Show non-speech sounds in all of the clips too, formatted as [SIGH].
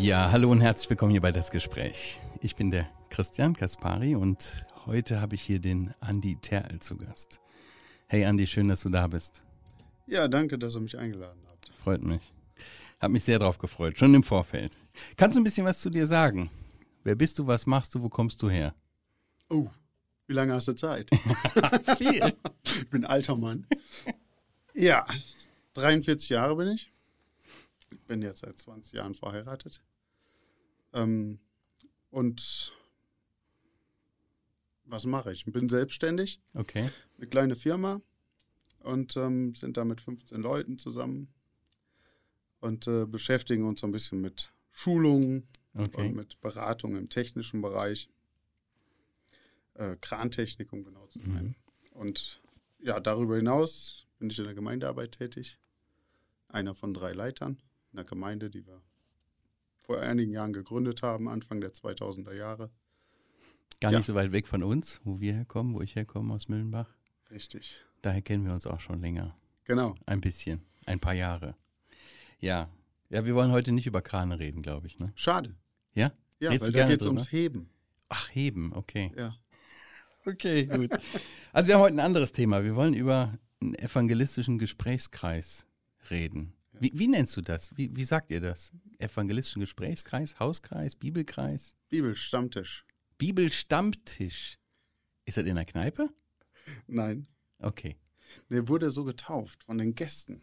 Ja, hallo und herzlich willkommen hier bei Das Gespräch. Ich bin der Christian Kaspari und heute habe ich hier den Andi Terl zu Gast. Hey Andi, schön, dass du da bist. Ja, danke, dass ihr mich eingeladen habt. Freut mich. Hab mich sehr drauf gefreut, schon im Vorfeld. Kannst du ein bisschen was zu dir sagen? Wer bist du, was machst du, wo kommst du her? Oh, wie lange hast du Zeit? [LAUGHS] Viel. ich bin ein alter Mann. Ja, 43 Jahre bin ich. Bin jetzt seit 20 Jahren verheiratet. Ähm, und was mache ich? Bin selbstständig. Okay. Eine kleine Firma und ähm, sind da mit 15 Leuten zusammen und äh, beschäftigen uns so ein bisschen mit Schulungen Okay. und mit Beratung im technischen Bereich. Äh, Krantechnik, um genau zu sein. Und ja, darüber hinaus bin ich in der Gemeindearbeit tätig. Einer von drei Leitern in der Gemeinde, die wir vor einigen Jahren gegründet haben, Anfang der 2000er Jahre. Gar Ja. nicht so weit weg von uns, wo wir herkommen, wo ich herkomme aus Müllenbach. Richtig. Daher kennen wir uns auch schon länger. Genau. Ein bisschen. Ein paar Jahre. Ja. Ja, wir wollen heute nicht über Krane reden, glaube ich, ne? Schade. Ja? Ja, Redest weil da geht es ums Heben. Ach, heben, okay. Ja. [LAUGHS] Okay, gut. Also wir haben heute ein anderes Thema. Wir wollen über einen evangelistischen Gesprächskreis reden. Wie, wie nennst du das? Wie, wie sagt ihr das? Evangelistischen Gesprächskreis, Hauskreis, Bibelkreis, Bibelstammtisch. Bibelstammtisch. Ist das in der Kneipe? Nein. Okay, Der wurde so getauft von den Gästen.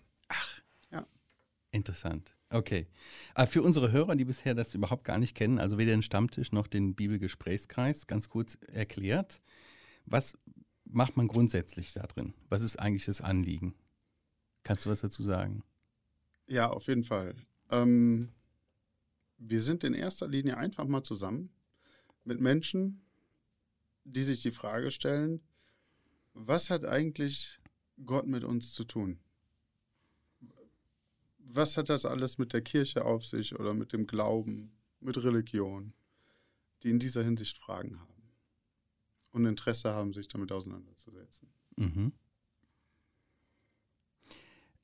interessant. Okay. Aber für unsere Hörer, die bisher das überhaupt gar nicht kennen, also weder den Stammtisch noch den Bibelgesprächskreis, ganz kurz erklärt, was macht man grundsätzlich da drin? Was ist eigentlich das Anliegen? Kannst du was dazu sagen? Ja, auf jeden Fall. Ähm, wir sind in erster Linie einfach mal zusammen mit Menschen, die sich die Frage stellen, was hat eigentlich Gott mit uns zu tun? Was hat das alles mit der Kirche auf sich oder mit dem Glauben, mit Religion, die in dieser Hinsicht Fragen haben und Interesse haben, sich damit auseinanderzusetzen? Mhm.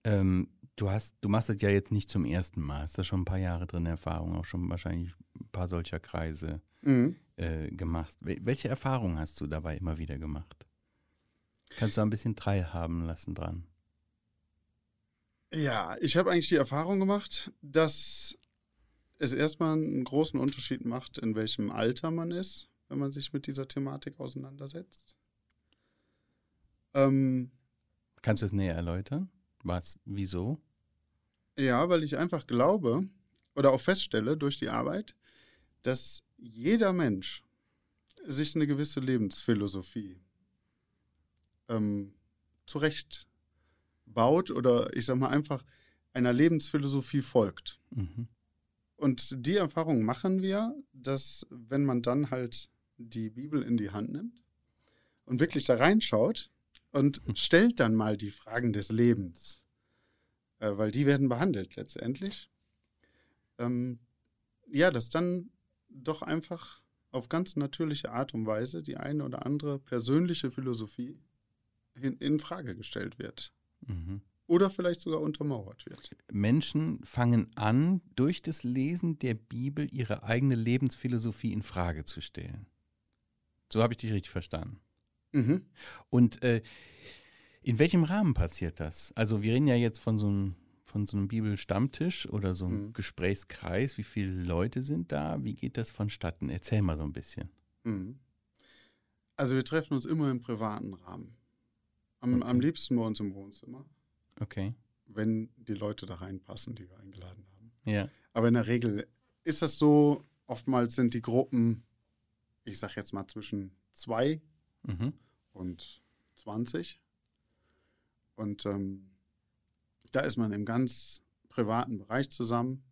Ähm, du hast, du machst das ja jetzt nicht zum ersten Mal. Hast da schon ein paar Jahre drin Erfahrung, auch schon wahrscheinlich ein paar solcher Kreise äh, gemacht. Wel welche Erfahrungen hast du dabei immer wieder gemacht? Kannst du ein bisschen teilhaben lassen dran? Ja, ich habe eigentlich die Erfahrung gemacht, dass es erstmal einen großen Unterschied macht, in welchem Alter man ist, wenn man sich mit dieser Thematik auseinandersetzt. Ähm, Kannst du es näher erläutern? Was, wieso? ja, weil ich einfach glaube oder auch feststelle durch die Arbeit, dass jeder Mensch sich eine gewisse Lebensphilosophie ähm, zurecht baut oder ich sag mal einfach einer Lebensphilosophie folgt. Mhm. Und die Erfahrung machen wir, dass wenn man dann halt die Bibel in die Hand nimmt und wirklich da reinschaut und stellt dann mal die Fragen des Lebens, äh, weil die werden behandelt letztendlich, ähm, ja, dass dann doch einfach auf ganz natürliche Art und Weise die eine oder andere persönliche Philosophie hin, in Frage gestellt wird Mhm. oder vielleicht sogar untermauert wird. Menschen fangen an, durch das Lesen der Bibel ihre eigene Lebensphilosophie in Frage zu stellen. So habe ich dich richtig verstanden. Mhm. Und äh, in welchem Rahmen passiert das? Also wir reden ja jetzt von so einem, von so einem Bibelstammtisch oder so einem Mhm. Gesprächskreis. Wie viele Leute sind da? Wie geht das vonstatten? Erzähl mal so ein bisschen. Mhm. Also wir treffen uns immer im privaten Rahmen. Am, Okay. am liebsten bei uns im Wohnzimmer, Okay. wenn die Leute da reinpassen, die wir eingeladen haben. Ja. Aber in der Regel ist das so, oftmals sind die Gruppen, ich sag jetzt mal zwischen zwei Mhm. Und 20. Und ähm, da ist man im ganz privaten Bereich zusammen.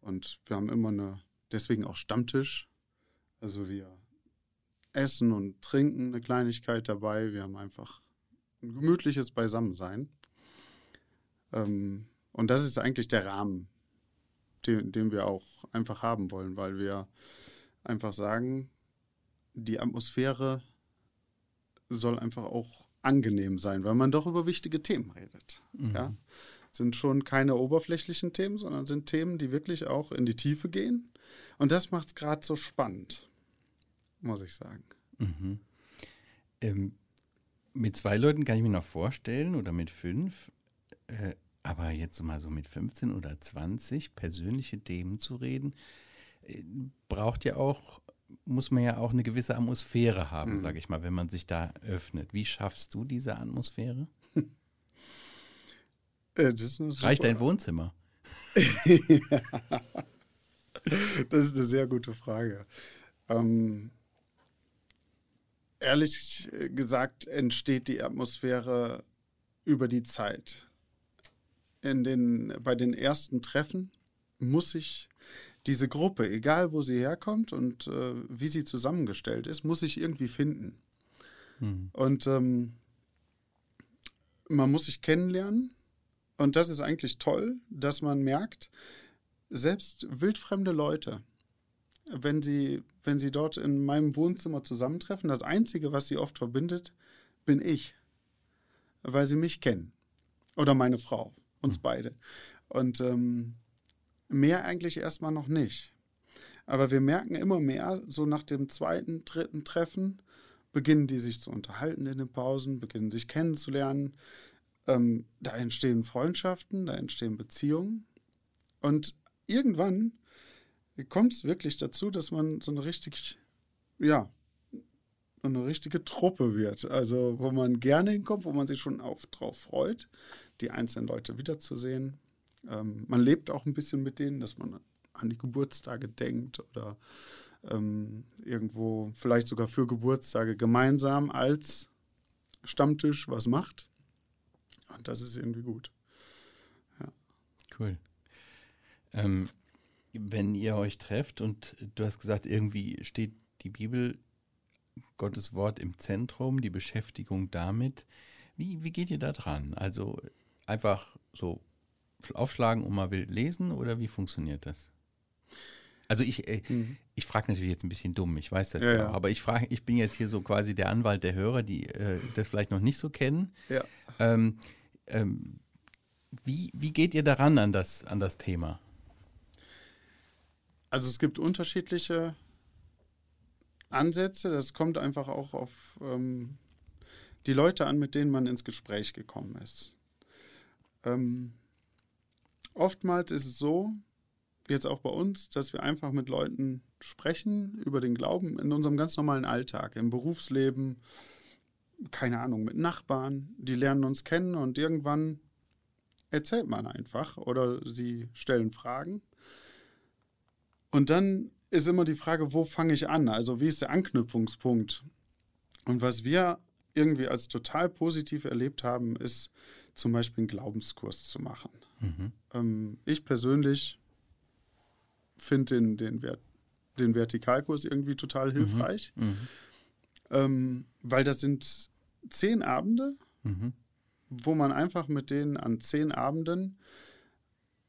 Und wir haben immer eine, deswegen auch Stammtisch. Also wir essen und trinken eine Kleinigkeit dabei. Wir haben einfach ein gemütliches Beisammensein. Ähm, und das ist eigentlich der Rahmen, den, den wir auch einfach haben wollen, weil wir einfach sagen, die Atmosphäre soll einfach auch angenehm sein, weil man doch über wichtige Themen redet. Mhm. Ja? sind schon keine oberflächlichen Themen, sondern sind Themen, die wirklich auch in die Tiefe gehen. Und das macht es gerade so spannend, muss ich sagen. Mhm. Ähm, mit zwei Leuten kann ich mir noch vorstellen oder mit fünf. Äh, aber jetzt mal so mit 15 oder 20 persönliche Themen zu reden, äh, braucht ja auch, muss man ja auch eine gewisse Atmosphäre haben, mhm. sage ich mal, wenn man sich da öffnet. Wie schaffst du diese Atmosphäre? Äh, Reicht dein Wohnzimmer? [LAUGHS] Das ist eine sehr gute Frage. Ähm, ehrlich gesagt entsteht die Atmosphäre über die Zeit. In den, bei den ersten Treffen muss ich diese Gruppe, egal wo sie herkommt und äh, wie sie zusammengestellt ist, muss ich irgendwie finden. Hm. Und ähm, man muss sich kennenlernen. Und das ist eigentlich toll, dass man merkt, selbst wildfremde Leute, wenn sie, wenn sie dort in meinem Wohnzimmer zusammentreffen, das Einzige, was sie oft verbindet, bin ich. Weil sie mich kennen. Oder meine Frau. Uns hm. beide. Und ähm, mehr eigentlich erstmal noch nicht. Aber wir merken immer mehr, so nach dem zweiten, dritten Treffen, beginnen die sich zu unterhalten in den Pausen, beginnen sich kennenzulernen. Ähm, da entstehen Freundschaften, da entstehen Beziehungen. Und irgendwann kommt es wirklich dazu, dass man so eine richtig, ja, eine richtige Truppe wird. Also, wo man gerne hinkommt, wo man sich schon auch drauf freut, die einzelnen Leute wiederzusehen. Ähm, man lebt auch ein bisschen mit denen, dass man an die Geburtstage denkt oder ähm, irgendwo vielleicht sogar für Geburtstage gemeinsam als Stammtisch was macht. Und das ist irgendwie gut. Ja. Cool. Ähm, wenn ihr euch trefft und du hast gesagt, irgendwie steht die Bibel, Gottes Wort im Zentrum, die Beschäftigung damit. Wie, wie geht ihr da dran? Also einfach so aufschlagen und mal will lesen oder wie funktioniert das? Also ich, äh, mhm. ich frage natürlich jetzt ein bisschen dumm, ich weiß das ja, ja. aber ich frage, ich bin jetzt hier so quasi der Anwalt der Hörer, die äh, das vielleicht noch nicht so kennen. Ja. Ähm, ähm, wie, wie geht ihr daran an das, an das Thema? Also es gibt unterschiedliche Ansätze. Das kommt einfach auch auf ähm, die Leute an, mit denen man ins Gespräch gekommen ist. Ähm, oftmals ist es so, jetzt auch bei uns, dass wir einfach mit Leuten sprechen über den Glauben in unserem ganz normalen Alltag, im Berufsleben, keine Ahnung, mit Nachbarn, die lernen uns kennen und irgendwann erzählt man einfach oder sie stellen Fragen. Und dann ist immer die Frage, wo fange ich an? Also wie ist der Anknüpfungspunkt? Und was wir irgendwie als total positiv erlebt haben, ist zum Beispiel einen Glaubenskurs zu machen. Mhm. Ähm, ich persönlich finde den, den, Vert den Vertikalkurs irgendwie total mhm. hilfreich, mhm. ähm, weil das sind zehn Abende, mhm. wo man einfach mit denen an zehn Abenden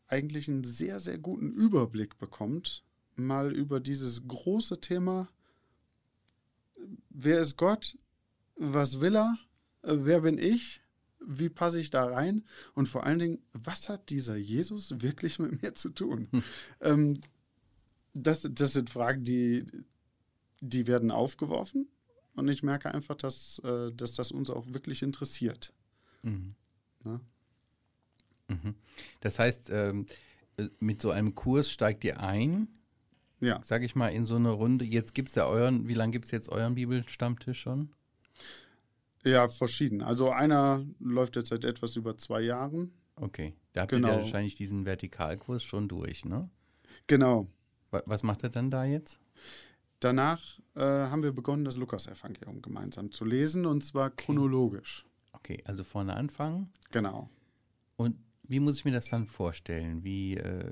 eigentlich einen sehr, sehr guten Überblick bekommt, mal über dieses große Thema, wer ist Gott, was will er, wer bin ich, wie passe ich da rein und vor allen Dingen, was hat dieser Jesus wirklich mit mir zu tun? Hm. Ähm, das, das sind Fragen, die, die werden aufgeworfen und ich merke einfach, dass, äh, dass das uns auch wirklich interessiert. Mhm. Mhm. Das heißt, ähm, äh, mit so einem Kurs steigt ihr ein ja. sag ich mal, in so eine Runde. Jetzt gibt es ja euren, wie lange gibt es jetzt euren Bibelstammtisch schon? Ja, verschieden. Also einer läuft jetzt seit etwas über zwei Jahren. Okay, da habt genau. ihr ja wahrscheinlich diesen Vertikalkurs schon durch, ne? Genau. Was macht er dann da jetzt? Danach äh, haben wir begonnen, das Lukas-Evangelium gemeinsam zu lesen und zwar okay. chronologisch. Okay, also vorne anfangen. Genau. Und wie muss ich mir das dann vorstellen? Wie äh,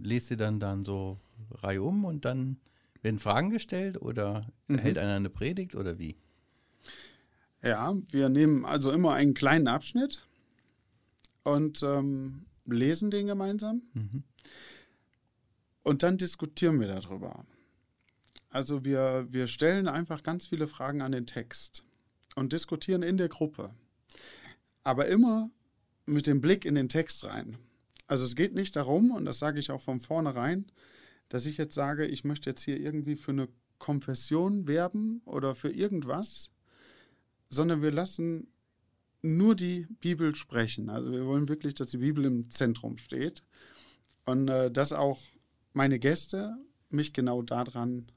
lest ihr dann dann so Reihe um und dann werden Fragen gestellt oder mhm. hält einer eine Predigt oder wie? Ja, wir nehmen also immer einen kleinen Abschnitt und ähm, lesen den gemeinsam. Mhm. Und dann diskutieren wir darüber. Also wir, wir stellen einfach ganz viele Fragen an den Text und diskutieren in der Gruppe. Aber immer mit dem Blick in den Text rein. Also es geht nicht darum, und das sage ich auch von vornherein, dass ich jetzt sage, ich möchte jetzt hier irgendwie für eine Konfession werben oder für irgendwas, sondern wir lassen nur die Bibel sprechen. Also wir wollen wirklich, dass die Bibel im Zentrum steht und äh, dass auch meine Gäste mich genau daran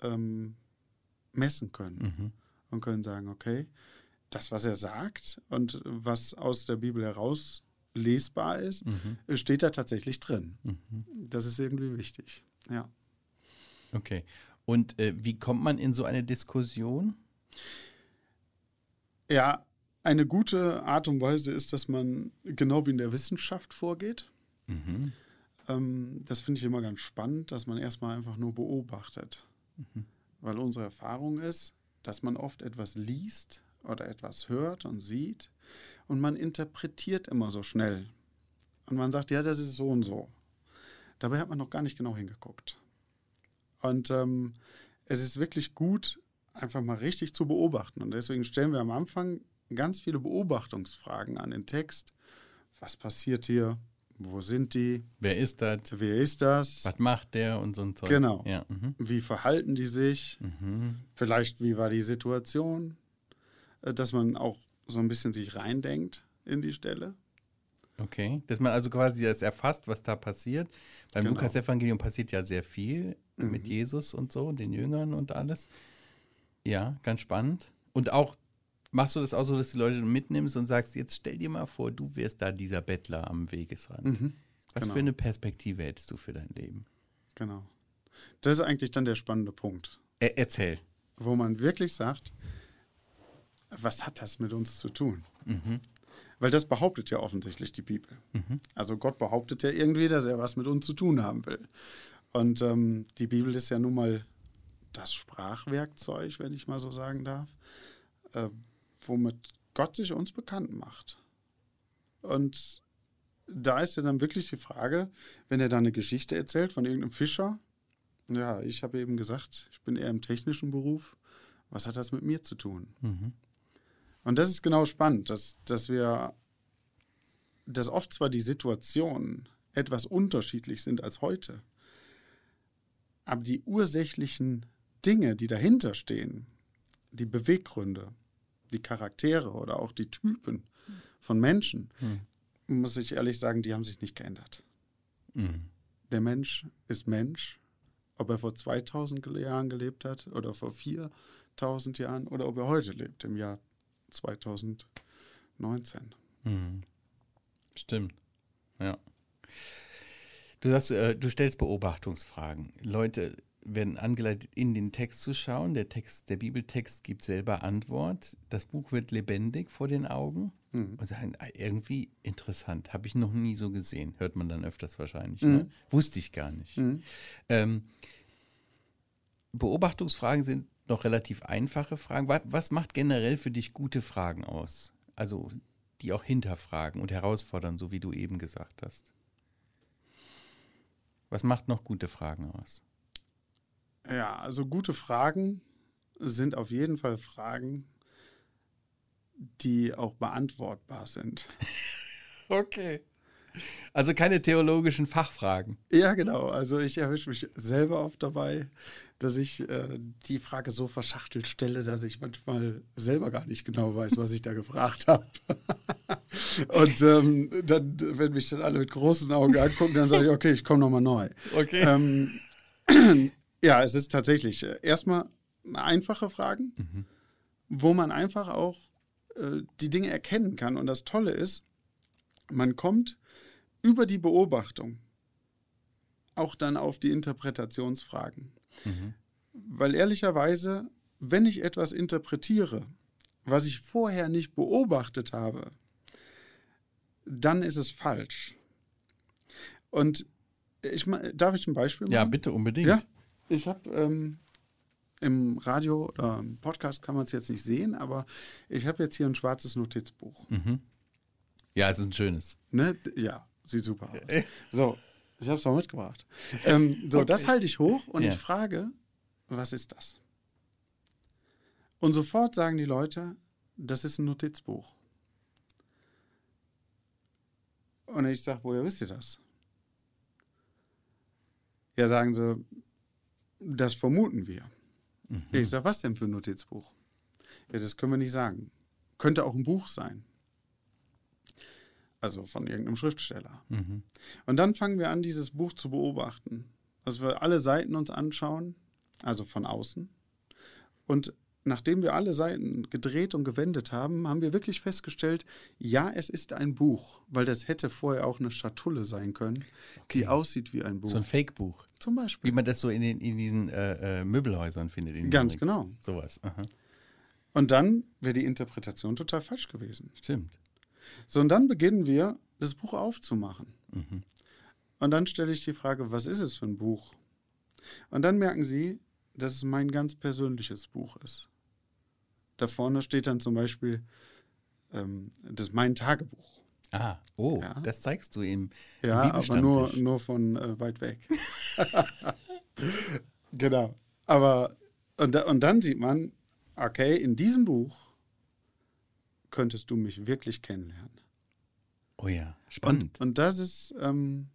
ähm, messen können mhm. und können sagen, okay, das, was er sagt und was aus der Bibel heraus lesbar ist, mhm. steht da tatsächlich drin. Mhm. Das ist irgendwie wichtig. Ja. Okay. Und äh, wie kommt man in so eine Diskussion? Ja, eine gute Art und Weise ist, dass man genau wie in der Wissenschaft vorgeht. Mhm. Ähm, das finde ich immer ganz spannend, dass man erstmal einfach nur beobachtet. Mhm. Weil unsere Erfahrung ist, dass man oft etwas liest oder etwas hört und sieht und man interpretiert immer so schnell. Und man sagt, ja, das ist so und so. Dabei hat man noch gar nicht genau hingeguckt. Und ähm, es ist wirklich gut, einfach mal richtig zu beobachten. Und deswegen stellen wir am Anfang ganz viele Beobachtungsfragen an den Text. Was passiert hier? Wo sind die? Wer ist das? Wer ist das? Was macht der und so ein Zeug? Genau. Ja, mhm. Wie verhalten die sich? Mhm. Vielleicht, wie war die Situation? Äh, dass man auch so ein bisschen sich reindenkt in die Stelle. Okay, dass man also quasi das erfasst, was da passiert. Beim genau. Lukas-Evangelium passiert ja sehr viel mhm. mit Jesus und so, den Jüngern und alles. Ja, ganz spannend. Und auch Machst du das auch so, dass die Leute mitnimmst und sagst, jetzt stell dir mal vor, du wärst da dieser Bettler am Wegesrand. Mhm, Was genau. für eine Perspektive hättest du für dein Leben? Genau. Das ist eigentlich dann der spannende Punkt. Er erzähl. Wo man wirklich sagt, was hat das mit uns zu tun? Mhm. Weil das behauptet ja offensichtlich die Bibel. Mhm. Also Gott behauptet ja irgendwie, dass er was mit uns zu tun haben will. Und ähm, die Bibel ist ja nun mal das Sprachwerkzeug, wenn ich mal so sagen darf. Äh, womit Gott sich uns bekannt macht. Und da ist ja dann wirklich die Frage, wenn er da eine Geschichte erzählt von irgendeinem Fischer, ja, ich habe eben gesagt, ich bin eher im technischen Beruf, was hat das mit mir zu tun? Mhm. Und das ist genau spannend, dass, dass wir, dass oft zwar die Situationen etwas unterschiedlich sind als heute, aber die ursächlichen Dinge, die dahinter stehen, die Beweggründe, die Charaktere oder auch die Typen von Menschen, hm. muss ich ehrlich sagen, die haben sich nicht geändert. Hm. Der Mensch ist Mensch, ob er vor 2000 Jahren gelebt hat oder vor 4000 Jahren oder ob er heute lebt, im Jahr 2019. Hm. Stimmt, ja. Du, sagst, äh, du stellst Beobachtungsfragen. Leute werden angeleitet, in den Text zu schauen. Der Text, der Bibeltext gibt selber Antwort. Das Buch wird lebendig vor den Augen. Mhm. Und sagen, ah, irgendwie interessant, habe ich noch nie so gesehen. Hört man dann öfters wahrscheinlich. Mhm. Ne? Wusste ich gar nicht. Mhm. Ähm, Beobachtungsfragen sind noch relativ einfache Fragen. Was, was macht generell für dich gute Fragen aus? Also die auch hinterfragen und herausfordern, so wie du eben gesagt hast. Was macht noch gute Fragen aus? Ja, also gute Fragen sind auf jeden Fall Fragen, die auch beantwortbar sind. [LAUGHS] okay. Also keine theologischen Fachfragen. Ja, genau. Also ich erwische mich selber oft dabei, dass ich äh, die Frage so verschachtelt stelle, dass ich manchmal selber gar nicht genau weiß, was ich da gefragt habe. [LAUGHS] Und ähm, dann, wenn mich dann alle mit großen Augen angucken, dann sage ich, okay, ich komme nochmal neu. Okay. Ähm, ja, es ist tatsächlich äh, erstmal einfache Fragen, mhm. wo man einfach auch äh, die Dinge erkennen kann. Und das Tolle ist, man kommt über die Beobachtung auch dann auf die Interpretationsfragen. Mhm. Weil ehrlicherweise, wenn ich etwas interpretiere, was ich vorher nicht beobachtet habe, dann ist es falsch. Und ich, darf ich ein Beispiel machen? Ja, bitte unbedingt. Ja? Ich habe ähm, im Radio oder im Podcast kann man es jetzt nicht sehen, aber ich habe jetzt hier ein schwarzes Notizbuch. Mhm. Ja, es ist ein schönes. Ne? Ja, sieht super aus. [LAUGHS] So, ich habe es mal mitgebracht. Ähm, so, okay. das halte ich hoch und ja. ich frage, was ist das? Und sofort sagen die Leute, das ist ein Notizbuch. Und ich sage, woher wisst ihr das? Ja, sagen sie, das vermuten wir. Mhm. Ich sage, was denn für ein Notizbuch? Ja, das können wir nicht sagen. Könnte auch ein Buch sein. Also von irgendeinem Schriftsteller. Mhm. Und dann fangen wir an, dieses Buch zu beobachten. Dass wir alle Seiten uns anschauen, also von außen. Und nachdem wir alle Seiten gedreht und gewendet haben, haben wir wirklich festgestellt, ja, es ist ein Buch, weil das hätte vorher auch eine Schatulle sein können, okay. die aussieht wie ein Buch. So ein Fake-Buch. Zum Beispiel. Wie man das so in, den, in diesen äh, äh, Möbelhäusern findet. Ganz Amerika. genau. Sowas. Aha. Und dann wäre die Interpretation total falsch gewesen. Stimmt. So, und dann beginnen wir, das Buch aufzumachen. Mhm. Und dann stelle ich die Frage, was ist es für ein Buch? Und dann merken sie, dass es mein ganz persönliches Buch ist. Da vorne steht dann zum Beispiel, ähm, das ist mein Tagebuch. Ah, oh, ja. das zeigst du ihm. Ja, aber nur, nur von äh, weit weg. [LAUGHS] genau. Aber, und, und dann sieht man, okay, in diesem Buch könntest du mich wirklich kennenlernen. Oh ja, spannend. Und, und das ist ähm,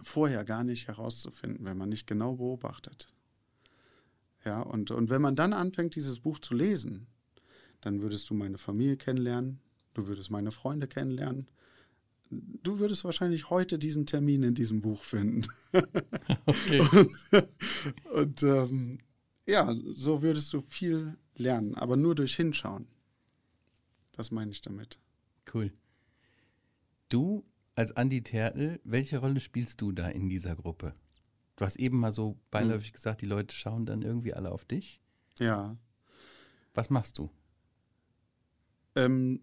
vorher gar nicht herauszufinden, wenn man nicht genau beobachtet. Ja, und, und wenn man dann anfängt, dieses Buch zu lesen, dann würdest du meine Familie kennenlernen, du würdest meine Freunde kennenlernen. Du würdest wahrscheinlich heute diesen Termin in diesem Buch finden. [LAUGHS] Okay. und, [LAUGHS] und ähm, ja, so würdest du viel lernen, aber nur durch Hinschauen. Das meine ich damit. Cool. Du als Andi Tertel, welche Rolle spielst du da in dieser Gruppe? Du hast eben mal so beiläufig hm. gesagt, die Leute schauen dann irgendwie alle auf dich. Ja. Was machst du? Ähm,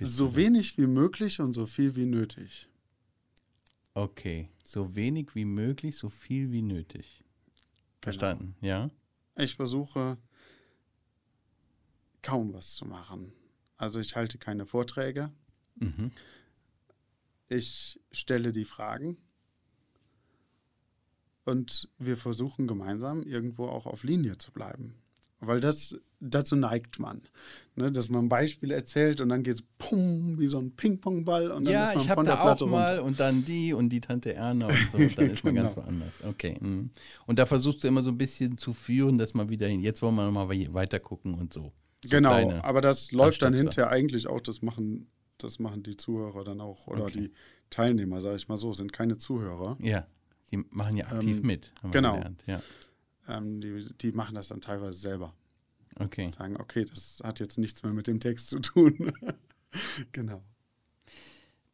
so du wenig wie möglich und so viel wie nötig. Okay, so wenig wie möglich, so viel wie nötig. Verstanden, genau. ja? Ich versuche kaum was zu machen. Also ich halte keine Vorträge. Mhm. Ich stelle die Fragen und wir versuchen gemeinsam irgendwo auch auf Linie zu bleiben. Weil das, dazu neigt man. Ne, dass man ein Beispiel erzählt und dann geht es pum, wie so ein Ping-Pong-Ball und dann ja, ist man ich von der da Platte auch mal und dann die und die Tante Erna und so. Und dann ist man [LAUGHS] ganz genau. woanders. Okay. Mh. Und da versuchst du immer so ein bisschen zu führen, dass man wieder hin. Jetzt wollen wir nochmal weiter gucken und so. so genau, aber das läuft dann hinterher eigentlich auch, das machen, das machen die Zuhörer dann auch oder okay. die Teilnehmer, sage ich mal so, sind keine Zuhörer. Ja. Die machen ja aktiv ähm, mit. genau. Ja. Ähm, die, die machen das dann teilweise selber. Okay. Sagen, okay, das hat jetzt nichts mehr mit dem Text zu tun. [LAUGHS] genau.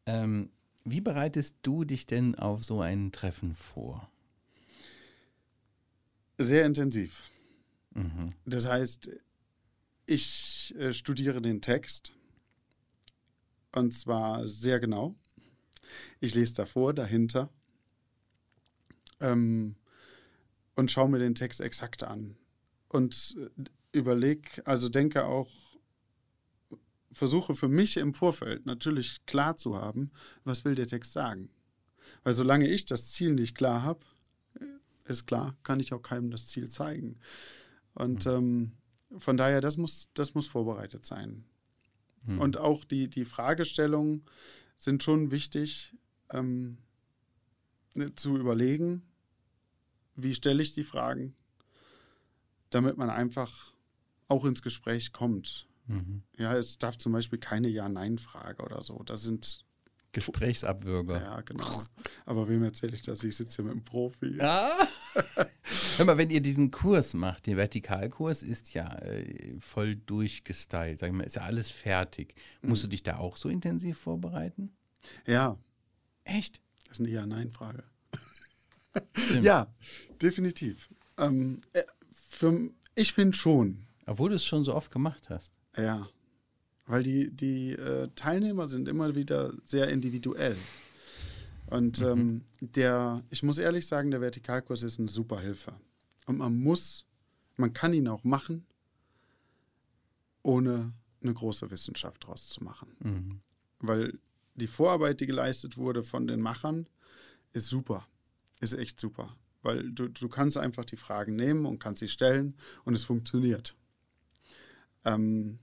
Ähm, wie bereitest du dich denn auf so ein Treffen vor? Sehr intensiv. Mhm. Das heißt, ich äh, studiere den Text und zwar sehr genau. Ich lese davor, dahinter ähm, und schaue mir den Text exakt an. Und äh, überlege, also denke auch, versuche für mich im Vorfeld natürlich klar zu haben, was will der Text sagen. Weil solange ich das Ziel nicht klar habe, äh, ist klar, kann ich auch keinem das Ziel zeigen. Und mhm. ähm, von daher, das muss, das muss vorbereitet sein. Mhm. Und auch die, die Fragestellungen sind schon wichtig ähm, ne, zu überlegen, wie stelle ich die Fragen, damit man einfach auch ins Gespräch kommt. Mhm. Ja, es darf zum Beispiel keine Ja-Nein-Frage oder so. Das sind Gesprächsabwürger. Ja, genau. Aber wem erzähle ich das? Ich sitze hier mit einem Profi. Ja. [LAUGHS] Hör mal, wenn ihr diesen Kurs macht, den Vertikalkurs ist ja äh, voll durchgestylt, sag ich mal, ist ja alles fertig. Musst mhm. du dich da auch so intensiv vorbereiten? Ja. Echt? Das ist eine Ja-Nein-Frage. Ja, definitiv. Ähm, äh, für, ich finde schon. Obwohl du es schon so oft gemacht hast. Ja, weil die, die äh, Teilnehmer sind immer wieder sehr individuell. Und mhm. ähm, der, ich muss ehrlich sagen, der Vertikalkurs ist eine super Hilfe. Und man muss, man kann ihn auch machen, ohne eine große Wissenschaft draus zu machen. Mhm. Weil die Vorarbeit, die geleistet wurde von den Machern, ist super ist echt super, weil du, du kannst einfach die Fragen nehmen und kannst sie stellen und es funktioniert. Ähm,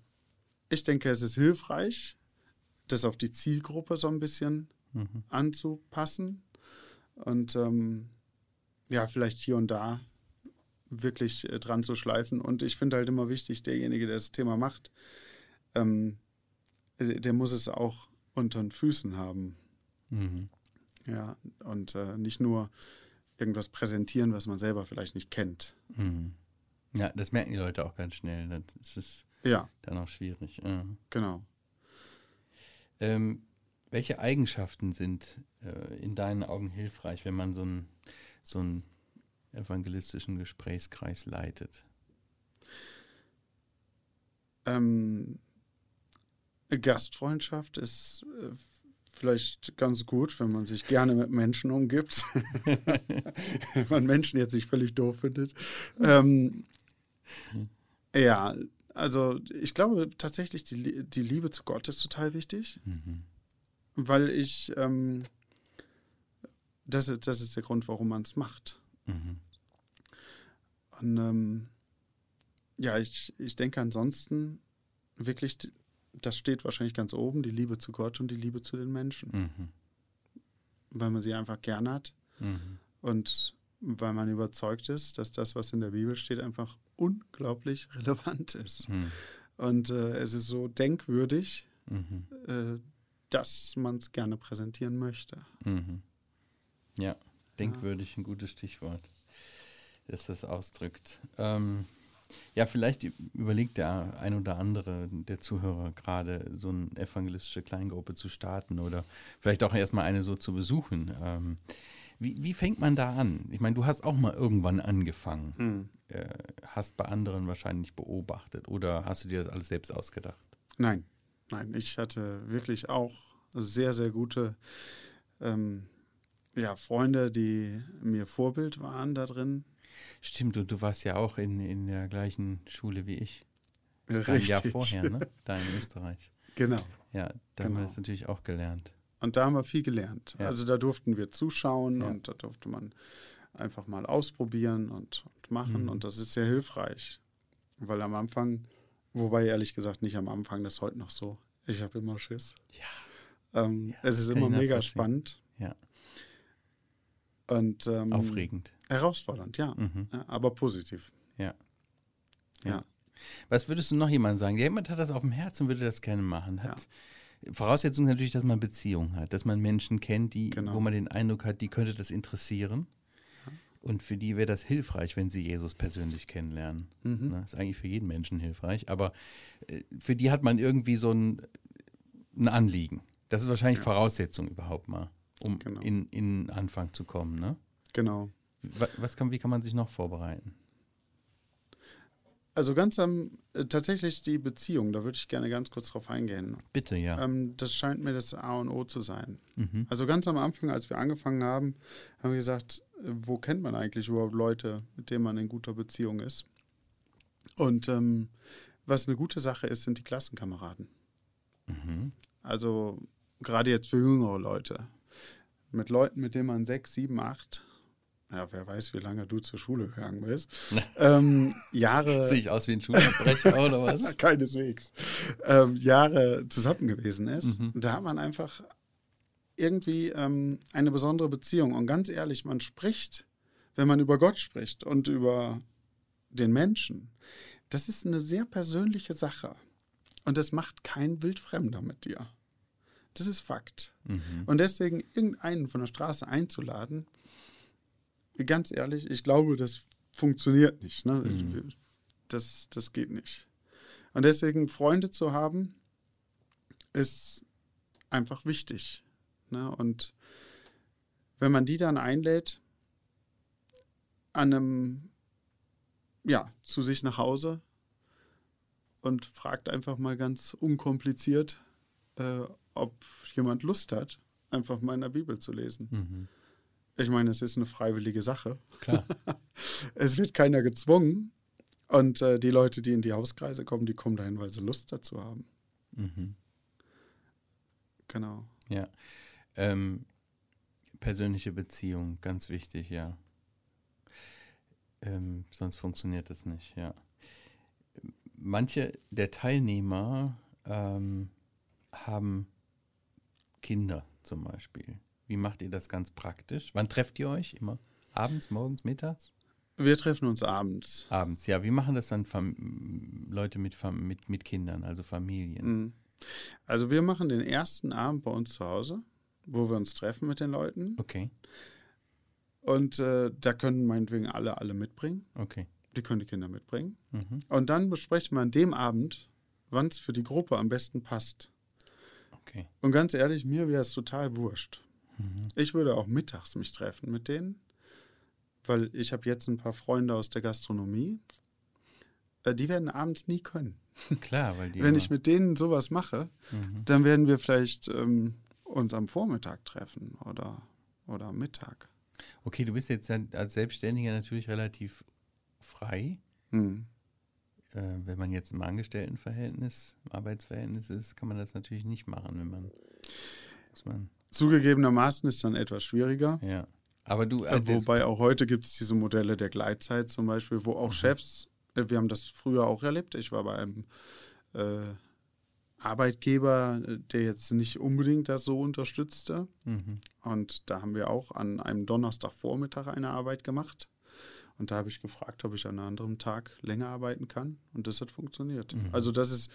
ich denke, es ist hilfreich, das auf die Zielgruppe so ein bisschen mhm. anzupassen und ähm, ja, vielleicht hier und da wirklich äh, dran zu schleifen. Und ich finde halt immer wichtig, derjenige, der das Thema macht, ähm, der muss es auch unter den Füßen haben. Mhm. Ja, und äh, nicht nur irgendwas präsentieren, was man selber vielleicht nicht kennt. Mhm. Ja, das merken die Leute auch ganz schnell. Das ist ja. dann auch schwierig. Ja. Genau. Ähm, welche Eigenschaften sind äh, in deinen Augen hilfreich, wenn man so einen so evangelistischen Gesprächskreis leitet? Ähm, Gastfreundschaft ist äh, vielleicht ganz gut, wenn man sich gerne mit Menschen umgibt. [LAUGHS] wenn man Menschen jetzt nicht völlig doof findet. Ähm, ja, also ich glaube tatsächlich, die, die Liebe zu Gott ist total wichtig, mhm. weil ich, ähm, das, das ist der Grund, warum man es macht. Mhm. Und ähm, ja, ich, ich denke ansonsten wirklich das steht wahrscheinlich ganz oben, die Liebe zu Gott und die Liebe zu den Menschen. Mhm. Weil man sie einfach gern hat mhm. und weil man überzeugt ist, dass das, was in der Bibel steht, einfach unglaublich [LAUGHS] relevant ist. Mhm. Und äh, es ist so denkwürdig, mhm. äh, dass man es gerne präsentieren möchte. Mhm. Ja, denkwürdig, ein gutes Stichwort, das das ausdrückt. Ähm, ja, vielleicht überlegt der ein oder andere der Zuhörer gerade, so eine evangelistische Kleingruppe zu starten oder vielleicht auch erstmal eine so zu besuchen. Ähm, wie, wie, fängt man da an? Ich meine, du hast auch mal irgendwann angefangen, mhm. äh, hast bei anderen wahrscheinlich beobachtet oder hast du dir das alles selbst ausgedacht? Nein, nein, ich hatte wirklich auch sehr, sehr gute ähm, ja, Freunde, die mir Vorbild waren da drin. Stimmt, und du warst ja auch in, in der gleichen Schule wie ich. Richtig. Ein Jahr vorher, ne? Da in Österreich. Genau. Ja, da genau. haben wir das natürlich auch gelernt. Und da haben wir viel gelernt. Ja. Also da durften wir zuschauen ja. und da durfte man einfach mal ausprobieren und, und machen. Mhm. Und das ist sehr hilfreich. Weil am Anfang, wobei ehrlich gesagt nicht am Anfang, das ist heute noch so. Ich habe immer Schiss. Ja. Ähm, ja es ist immer mega spannend. Ja. Und, ähm, Aufregend. Herausfordernd, ja. Mhm. ja. Aber positiv. Ja. ja. ja. Was würdest du noch jemandem sagen? Jemand hat das auf dem Herzen und würde das gerne machen. Hat, Voraussetzung ist natürlich, dass man Beziehungen hat, dass man Menschen kennt, die, genau. wo man den Eindruck hat, die könnte das interessieren. Und für die wäre das hilfreich, wenn sie Jesus persönlich kennenlernen. Mhm. Das ist eigentlich für jeden Menschen hilfreich. Aber äh, für die hat man irgendwie so ein, ein Anliegen. Das ist wahrscheinlich ja. Voraussetzung überhaupt mal um genau. in, in Anfang zu kommen, ne? Genau. Was kann, wie kann man sich noch vorbereiten? Also ganz am, äh, tatsächlich die Beziehung, da würde ich gerne ganz kurz drauf eingehen. Bitte, ja. Ähm, das scheint mir das A und O zu sein. Mhm. Also ganz am Anfang, als wir angefangen haben, haben wir gesagt, äh, wo kennt man eigentlich überhaupt Leute, mit denen man in guter Beziehung ist? Und ähm, was eine gute Sache ist, sind die Klassenkameraden. Mhm. Also gerade jetzt für jüngere Leute mit Leuten, mit denen man sechs, sieben, acht, ja, wer weiß, wie lange du zur Schule gegangen bist, [LAUGHS] ähm, Jahre. [LAUGHS] Sehe ich aus wie ein Schulabbrecher [LAUGHS] oder was? Keineswegs. Ähm, Jahre zusammen gewesen ist. Mhm. Da hat man einfach irgendwie ähm, eine besondere Beziehung. Und ganz ehrlich, man spricht, wenn man über Gott spricht und über den Menschen, das ist eine sehr persönliche Sache. Und das macht kein Wildfremder mit dir. Das ist Fakt. Mhm. Und deswegen irgendeinen von der Straße einzuladen, ganz ehrlich, ich glaube, das funktioniert nicht. Ne? Mhm. Das, das geht nicht. Und deswegen Freunde zu haben, ist einfach wichtig. Ne? Und wenn man die dann einlädt, an einem, ja, zu sich nach Hause und fragt einfach mal ganz unkompliziert, äh, ob jemand Lust hat, einfach mal in der Bibel zu lesen. Mhm. Ich meine, es ist eine freiwillige Sache. Klar. [LAUGHS] es wird keiner gezwungen. Und äh, die Leute, die in die Hauskreise kommen, die kommen dahin, weil sie Lust dazu haben. Mhm. Genau. Ja. Ähm, persönliche Beziehung, ganz wichtig, ja. Ähm, sonst funktioniert das nicht, ja. Manche der Teilnehmer ähm, haben Kinder zum Beispiel? Wie macht ihr das ganz praktisch? Wann trefft ihr euch? Immer abends, morgens, mittags? Wir treffen uns abends. Abends, ja. Wie machen das dann Fam Leute mit, Fam mit, mit Kindern, also Familien? Mhm. Also wir machen den ersten Abend bei uns zu Hause, wo wir uns treffen mit den Leuten. Okay. Und äh, da können meinetwegen alle alle mitbringen. Okay. Die können die Kinder mitbringen. Mhm. Und dann besprechen wir an dem Abend, wann es für die Gruppe am besten passt. Okay. Und ganz ehrlich, mir wäre es total wurscht. Mhm. Ich würde auch mittags mich treffen mit denen, weil ich habe jetzt ein paar Freunde aus der Gastronomie. Äh, Die werden abends nie können. [LAUGHS] Klar, weil die. Wenn ich mit denen sowas mache, Mhm. dann werden wir vielleicht ähm, uns am Vormittag treffen oder, oder am Mittag. Okay, du bist jetzt als Selbstständiger natürlich relativ frei. Hm. Äh, wenn man jetzt im Angestelltenverhältnis, im Arbeitsverhältnis ist, kann man das natürlich nicht machen, wenn man. Muss man Zugegebenermaßen ist dann etwas schwieriger. ja. Aber du. Äh, als jetzt- wobei auch heute gibt es diese Modelle der Gleitzeit zum Beispiel, wo auch Mhm. Chefs, äh, wir haben das früher auch erlebt, ich war bei einem äh, Arbeitgeber, äh, der jetzt nicht unbedingt das so unterstützte. Mhm. Und da haben wir auch an einem Donnerstagvormittag eine Arbeit gemacht. Und da habe ich gefragt, ob ich an einem anderen Tag länger arbeiten kann. Und das hat funktioniert. Mhm. Also das ist,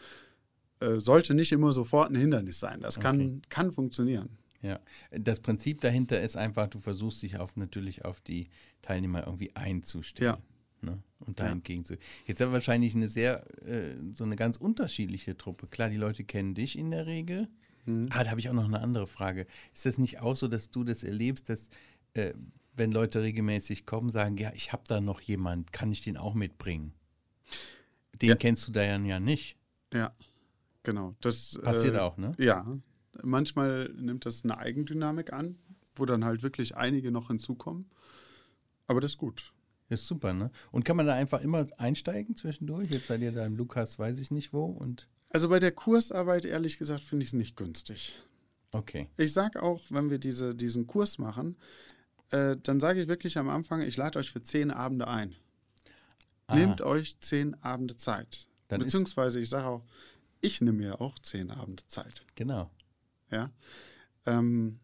äh, sollte nicht immer sofort ein Hindernis sein. Das kann, Okay. kann funktionieren. Ja, das Prinzip dahinter ist einfach, du versuchst dich auf natürlich auf die Teilnehmer irgendwie einzustellen. Ne? Und da Ja. entgegen zu. Jetzt haben wir wahrscheinlich eine sehr, äh, so eine ganz unterschiedliche Truppe. Klar, die Leute kennen dich in der Regel. Mhm. Ah, da habe ich auch noch eine andere Frage. Ist das nicht auch so, dass du das erlebst, dass äh, wenn Leute regelmäßig kommen, sagen, ja, ich habe da noch jemand, kann ich den auch mitbringen? Den Ja. kennst du da ja ja nicht. Ja, genau. Das Passiert äh, auch, ne? Ja, manchmal nimmt das eine Eigendynamik an, wo dann halt wirklich einige noch hinzukommen. Aber das ist gut. Ist super, ne? Und kann man da einfach immer einsteigen zwischendurch? Jetzt seid ihr da im Lukas, weiß ich nicht wo und Also bei der Kursarbeit, ehrlich gesagt, finde ich es nicht günstig. okay. Ich sage auch, wenn wir diese, diesen Kurs machen, äh, dann sage ich wirklich am Anfang, ich lade euch für zehn Abende ein. Ah, Nehmt euch zehn Abende Zeit. Dann Beziehungsweise ich sage auch, ich nehme mir auch zehn Abende Zeit. Genau. Ja. Ähm,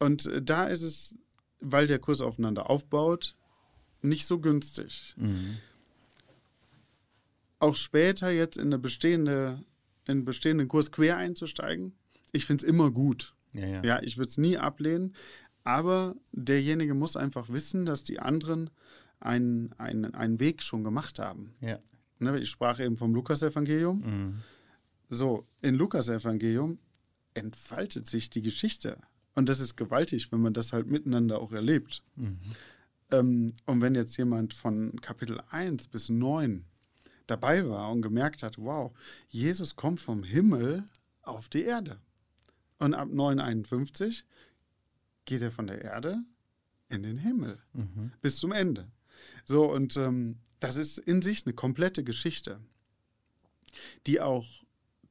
und äh, da ist es, weil der Kurs aufeinander aufbaut, nicht so günstig. Mhm. Auch später jetzt in eine bestehende, in einen bestehenden Kurs quer einzusteigen, ich finde es immer gut. Ja, ja. Ja, ich würde es nie ablehnen, aber derjenige muss einfach wissen, dass die anderen einen, einen, einen Weg schon gemacht haben. Ja. Ne, ich sprach eben vom Lukasevangelium. Mhm. So, in Lukasevangelium entfaltet sich die Geschichte. Und das ist gewaltig, wenn man das halt miteinander auch erlebt. Mhm. Ähm, und wenn jetzt jemand von Kapitel 1 bis 9 dabei war und gemerkt hat, wow, Jesus kommt vom Himmel auf die Erde. Und ab 951 geht er von der Erde in den Himmel Mhm. bis zum Ende. So, und ähm, das ist in sich eine komplette Geschichte, die auch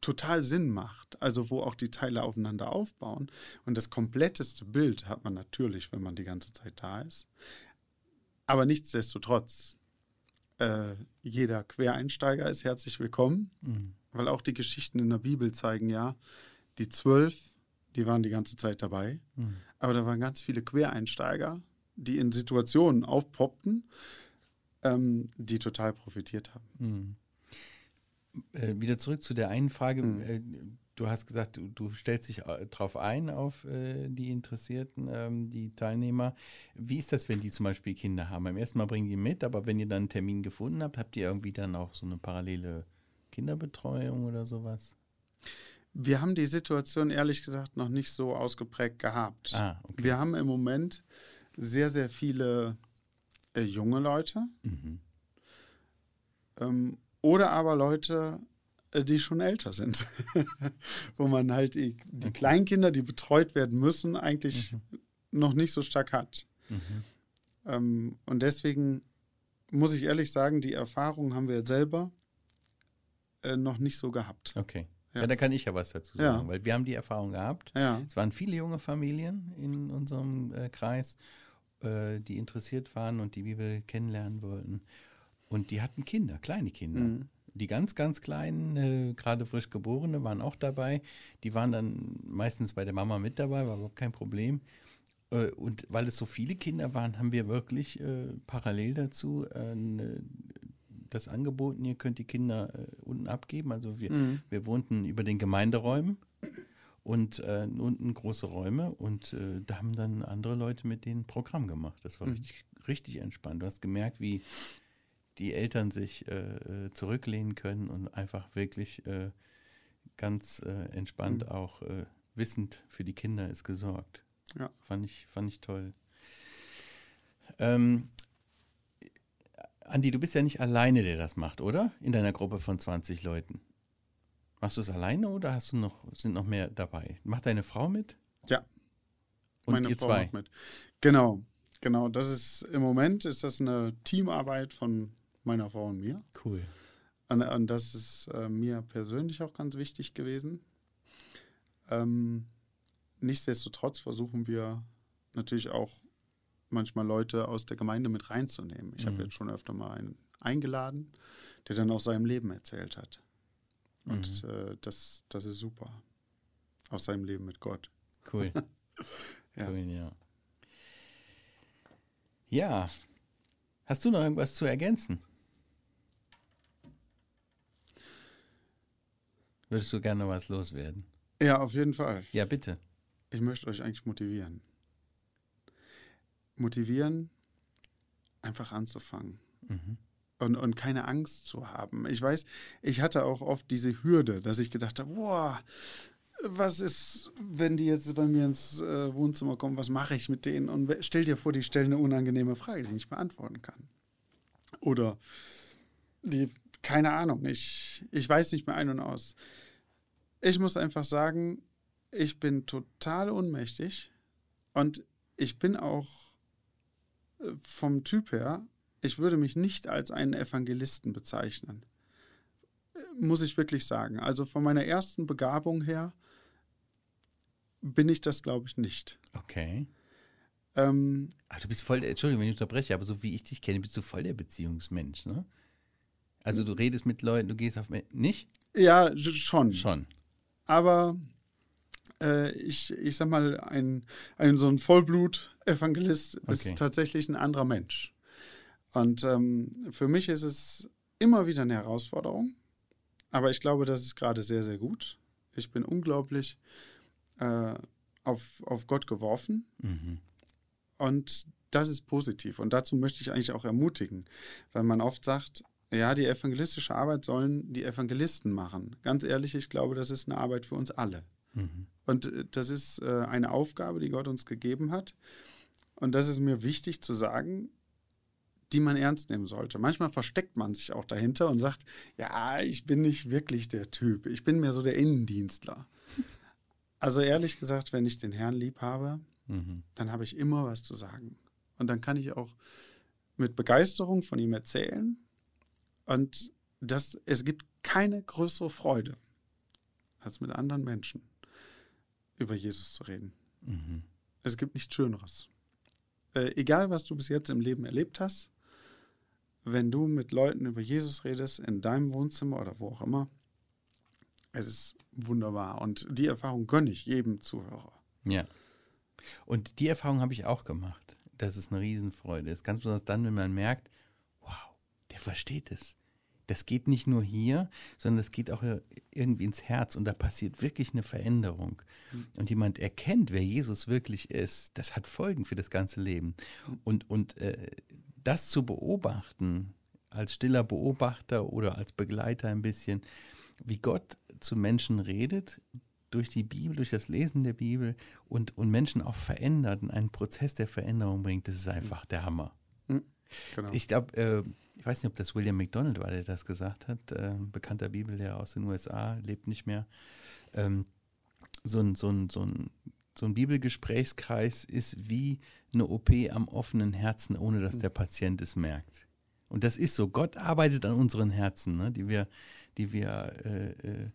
total Sinn macht, also wo auch die Teile aufeinander aufbauen. Und das kompletteste Bild hat man natürlich, wenn man die ganze Zeit da ist. Aber nichtsdestotrotz, äh, jeder Quereinsteiger ist herzlich willkommen, Mhm. weil auch die Geschichten in der Bibel zeigen ja, die zwölf, die waren die ganze Zeit dabei. Mhm. Aber da waren ganz viele Quereinsteiger, die in Situationen aufpoppten, ähm, die total profitiert haben. Mhm. Äh, wieder zurück zu der einen Frage. Mhm. Äh, du hast gesagt, du, du stellst dich äh, drauf ein, auf äh, die Interessierten, ähm, die Teilnehmer. Wie ist das, wenn die zum Beispiel Kinder haben? Beim ersten Mal bringen die mit, aber wenn ihr dann einen Termin gefunden habt, habt ihr irgendwie dann auch so eine parallele Kinderbetreuung oder sowas? Wir haben die Situation ehrlich gesagt noch nicht so ausgeprägt gehabt. Ah, okay. Wir haben im Moment sehr, sehr viele äh, junge Leute Mhm. ähm, oder aber Leute, äh, die schon älter sind, [LAUGHS] wo man halt die, die Okay. Kleinkinder, die betreut werden müssen, eigentlich Mhm. noch nicht so stark hat. Mhm. Ähm, und deswegen muss ich ehrlich sagen, die Erfahrung haben wir selber äh, noch nicht so gehabt. Okay. Ja. Ja. da kann ich ja was dazu Ja. sagen, weil wir haben die Erfahrung gehabt. Ja. Es waren viele junge Familien in unserem äh, Kreis, äh, die interessiert waren und die Bibel kennenlernen wollten. Und die hatten Kinder, kleine Kinder. Mhm. Die ganz, ganz Kleinen, äh, gerade frisch Geborene, waren auch dabei. Die waren dann meistens bei der Mama mit dabei, war überhaupt kein Problem. Äh, und weil es so viele Kinder waren, haben wir wirklich äh, parallel dazu äh, ne, das angeboten, ihr könnt die Kinder äh, unten abgeben. Also wir, mhm. wir wohnten über den Gemeinderäumen und äh, unten große Räume und äh, da haben dann andere Leute mit denen Programm gemacht. Das war mhm. richtig, richtig entspannt. Du hast gemerkt, wie die Eltern sich äh, zurücklehnen können und einfach wirklich äh, ganz äh, entspannt mhm. auch äh, wissend für die Kinder ist gesorgt. Ja. Fand ich, fand ich toll. Ähm, Andi, du bist ja nicht alleine, der das macht, oder? In deiner Gruppe von 20 Leuten. Machst du es alleine oder hast du noch, sind noch mehr dabei? Macht deine Frau mit? Ja. Und Meine ihr Frau zwei? mit. Genau, genau. Das ist im Moment ist das eine Teamarbeit von meiner Frau und mir. Cool. Und, und das ist äh, mir persönlich auch ganz wichtig gewesen. Ähm, nichtsdestotrotz versuchen wir natürlich auch manchmal Leute aus der Gemeinde mit reinzunehmen. Ich mhm. habe jetzt schon öfter mal einen eingeladen, der dann aus seinem Leben erzählt hat. Und mhm. äh, das, das ist super. Aus seinem Leben mit Gott. Cool. [LAUGHS] ja. Cool, ja. Ja. Hast du noch irgendwas zu ergänzen? Würdest du gerne was loswerden? Ja, auf jeden Fall. Ja, bitte. Ich möchte euch eigentlich motivieren. Motivieren, einfach anzufangen. Mhm. Und, und keine Angst zu haben. Ich weiß, ich hatte auch oft diese Hürde, dass ich gedacht habe, boah, was ist, wenn die jetzt bei mir ins äh, Wohnzimmer kommen, was mache ich mit denen? Und stell dir vor, die stellen eine unangenehme Frage, die ich nicht beantworten kann. Oder die, keine Ahnung, ich, ich weiß nicht mehr ein und aus. Ich muss einfach sagen, ich bin total ohnmächtig und ich bin auch äh, vom Typ her, ich würde mich nicht als einen Evangelisten bezeichnen. Muss ich wirklich sagen. Also von meiner ersten Begabung her bin ich das, glaube ich, nicht. Okay. Ähm, Ach, du bist voll, der, Entschuldigung, wenn ich unterbreche, aber so wie ich dich kenne, bist du voll der Beziehungsmensch, ne? Also du redest mit Leuten, du gehst auf, nicht? Ja, schon. Schon aber äh, ich, ich sag mal, ein, ein so ein Vollblut-Evangelist okay. ist tatsächlich ein anderer Mensch. Und ähm, für mich ist es immer wieder eine Herausforderung, aber ich glaube, das ist gerade sehr, sehr gut. Ich bin unglaublich äh, auf, auf Gott geworfen mhm. und das ist positiv. Und dazu möchte ich eigentlich auch ermutigen, weil man oft sagt, ja, die evangelistische Arbeit sollen die Evangelisten machen. Ganz ehrlich, ich glaube, das ist eine Arbeit für uns alle. Mhm. Und äh, das ist äh, eine Aufgabe, die Gott uns gegeben hat. Und das ist mir wichtig zu sagen, die man ernst nehmen sollte. Manchmal versteckt man sich auch dahinter und sagt, ja, ich bin nicht wirklich der Typ. Ich bin mehr so der Innendienstler. Also ehrlich gesagt, wenn ich den Herrn lieb habe, mhm. dann habe ich immer was zu sagen. Und dann kann ich auch mit Begeisterung von ihm erzählen und das, es gibt keine größere Freude, als mit anderen Menschen über Jesus zu reden. Mhm. Es gibt nichts Schöneres. Äh, egal, was du bis jetzt im Leben erlebt hast, wenn du mit Leuten über Jesus redest, in deinem Wohnzimmer oder wo auch immer, es ist wunderbar. Und die Erfahrung gönne ich jedem Zuhörer. Ja. Und die Erfahrung habe ich auch gemacht. Das ist eine Riesenfreude. Es ist ganz besonders dann, wenn man merkt, der versteht es. Das geht nicht nur hier, sondern es geht auch irgendwie ins Herz und da passiert wirklich eine Veränderung. Mhm. Und jemand erkennt, wer Jesus wirklich ist, das hat Folgen für das ganze Leben. Und, und äh, das zu beobachten, als stiller Beobachter oder als Begleiter ein bisschen, wie Gott zu Menschen redet, durch die Bibel, durch das Lesen der Bibel und, und Menschen auch verändert und einen Prozess der Veränderung bringt, das ist einfach der Hammer. Mhm. Genau. Ich glaube, äh, ich weiß nicht, ob das William McDonald war, der das gesagt hat, äh, bekannter Bibellehrer aus den USA, lebt nicht mehr. Ähm, so ein, so ein, so ein so ein Bibelgesprächskreis ist wie eine OP am offenen Herzen, ohne dass der Patient es merkt. Und das ist so. Gott arbeitet an unseren Herzen, ne, die wir, die wir äh, äh,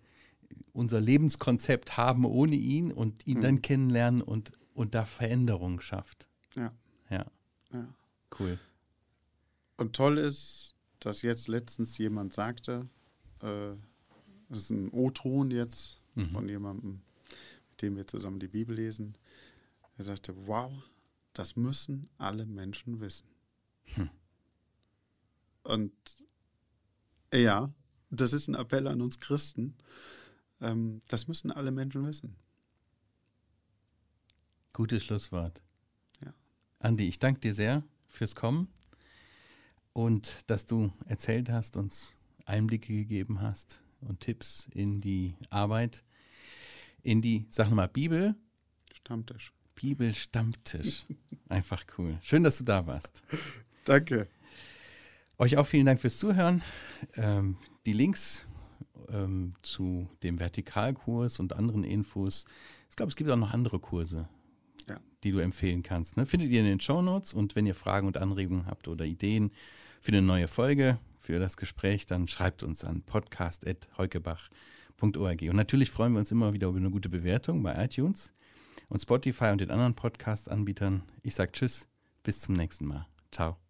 unser Lebenskonzept haben ohne ihn und ihn mhm. dann kennenlernen und, und da Veränderungen schafft. Ja. Ja. ja. Cool. Und toll ist, dass jetzt letztens jemand sagte, äh, das ist ein O-Ton jetzt mhm. von jemandem, mit dem wir zusammen die Bibel lesen. Er sagte, wow, das müssen alle Menschen wissen. Hm. Und ja, das ist ein Appell an uns Christen. Ähm, das müssen alle Menschen wissen. Gutes Schlusswort. Ja. Andi, ich danke dir sehr fürs Kommen und dass du erzählt hast, uns Einblicke gegeben hast und Tipps in die Arbeit, in die, sag mal, Bibel. Stammtisch. Bibel Stammtisch. [LAUGHS] Einfach cool. Schön, dass du da warst. Danke. Euch auch vielen Dank fürs Zuhören. Ähm, die Links ähm, zu dem Vertikalkurs und anderen Infos. Ich glaube, es gibt auch noch andere Kurse, ja. die du empfehlen kannst. Ne? Findet ihr in den Show Notes und wenn ihr Fragen und Anregungen habt oder Ideen für eine neue Folge, für das Gespräch, dann schreibt uns an podcast.heukebach.org. Und natürlich freuen wir uns immer wieder über eine gute Bewertung bei iTunes und Spotify und den anderen Podcast-Anbietern. Ich sage Tschüss, bis zum nächsten Mal. Ciao.